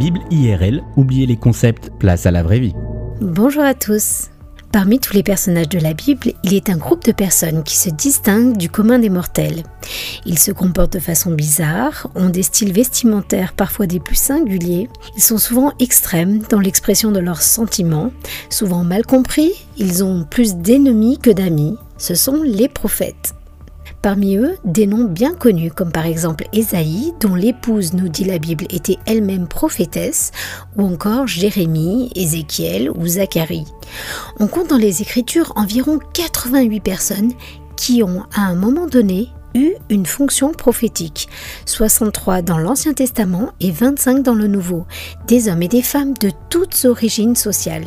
Bible IRL, oubliez les concepts, place à la vraie vie. Bonjour à tous. Parmi tous les personnages de la Bible, il est un groupe de personnes qui se distinguent du commun des mortels. Ils se comportent de façon bizarre, ont des styles vestimentaires parfois des plus singuliers, ils sont souvent extrêmes dans l'expression de leurs sentiments, souvent mal compris, ils ont plus d'ennemis que d'amis, ce sont les prophètes. Parmi eux, des noms bien connus comme par exemple Ésaïe, dont l'épouse, nous dit la Bible, était elle-même prophétesse, ou encore Jérémie, Ézéchiel ou Zacharie. On compte dans les Écritures environ 88 personnes qui ont à un moment donné eu une fonction prophétique, 63 dans l'Ancien Testament et 25 dans le Nouveau, des hommes et des femmes de toutes origines sociales.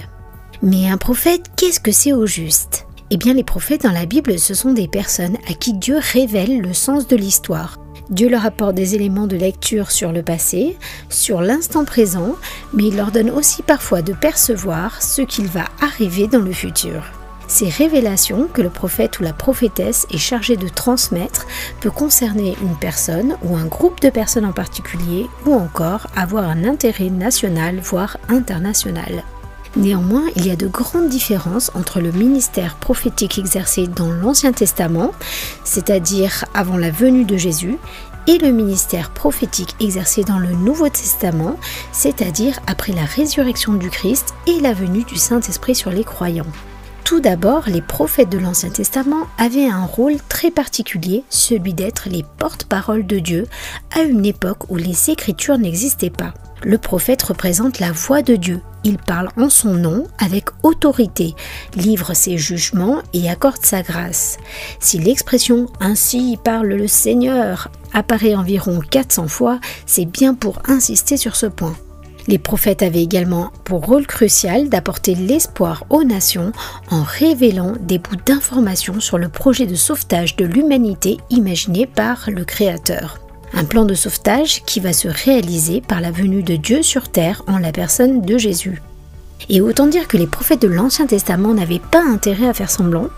Mais un prophète, qu'est-ce que c'est au juste? Eh bien, les prophètes dans la Bible, ce sont des personnes à qui Dieu révèle le sens de l'histoire. Dieu leur apporte des éléments de lecture sur le passé, sur l'instant présent, mais il leur donne aussi parfois de percevoir ce qu'il va arriver dans le futur. Ces révélations que le prophète ou la prophétesse est chargé de transmettre peut concerner une personne ou un groupe de personnes en particulier ou encore avoir un intérêt national voire international. Néanmoins, il y a de grandes différences entre le ministère prophétique exercé dans l'Ancien Testament, c'est-à-dire avant la venue de Jésus, et le ministère prophétique exercé dans le Nouveau Testament, c'est-à-dire après la résurrection du Christ et la venue du Saint-Esprit sur les croyants. Tout d'abord, les prophètes de l'Ancien Testament avaient un rôle très particulier, celui d'être les porte-paroles de Dieu à une époque où les Écritures n'existaient pas. Le prophète représente la voix de Dieu. Il parle en son nom avec autorité, livre ses jugements et accorde sa grâce. Si l'expression Ainsi parle le Seigneur apparaît environ 400 fois, c'est bien pour insister sur ce point. Les prophètes avaient également pour rôle crucial d'apporter l'espoir aux nations en révélant des bouts d'informations sur le projet de sauvetage de l'humanité imaginé par le Créateur. Un plan de sauvetage qui va se réaliser par la venue de Dieu sur terre en la personne de Jésus. Et autant dire que les prophètes de l'Ancien Testament n'avaient pas intérêt à faire semblant,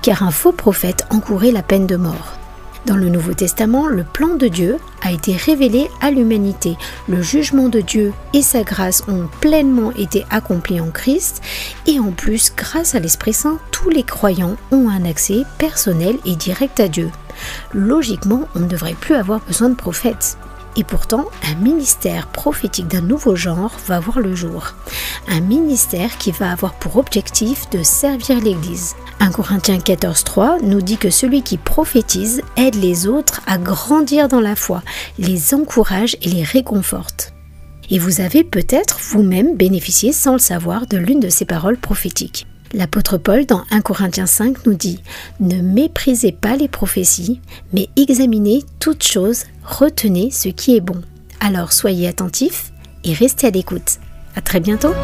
car un faux prophète encourait la peine de mort. Dans le Nouveau Testament, le plan de Dieu a été révélé à l'humanité. Le jugement de Dieu et sa grâce ont pleinement été accomplis en Christ et en plus, grâce à l'Esprit Saint, tous les croyants ont un accès personnel et direct à Dieu. Logiquement, on ne devrait plus avoir besoin de prophètes. Et pourtant, un ministère prophétique d'un nouveau genre va voir le jour. Un ministère qui va avoir pour objectif de servir l'Église. 1 Corinthiens 14.3 nous dit que celui qui prophétise aide les autres à grandir dans la foi, les encourage et les réconforte. Et vous avez peut-être vous-même bénéficié sans le savoir de l'une de ces paroles prophétiques. L'apôtre Paul dans 1 Corinthiens 5 nous dit Ne méprisez pas les prophéties, mais examinez toutes choses, retenez ce qui est bon. Alors soyez attentifs et restez à l'écoute. À très bientôt!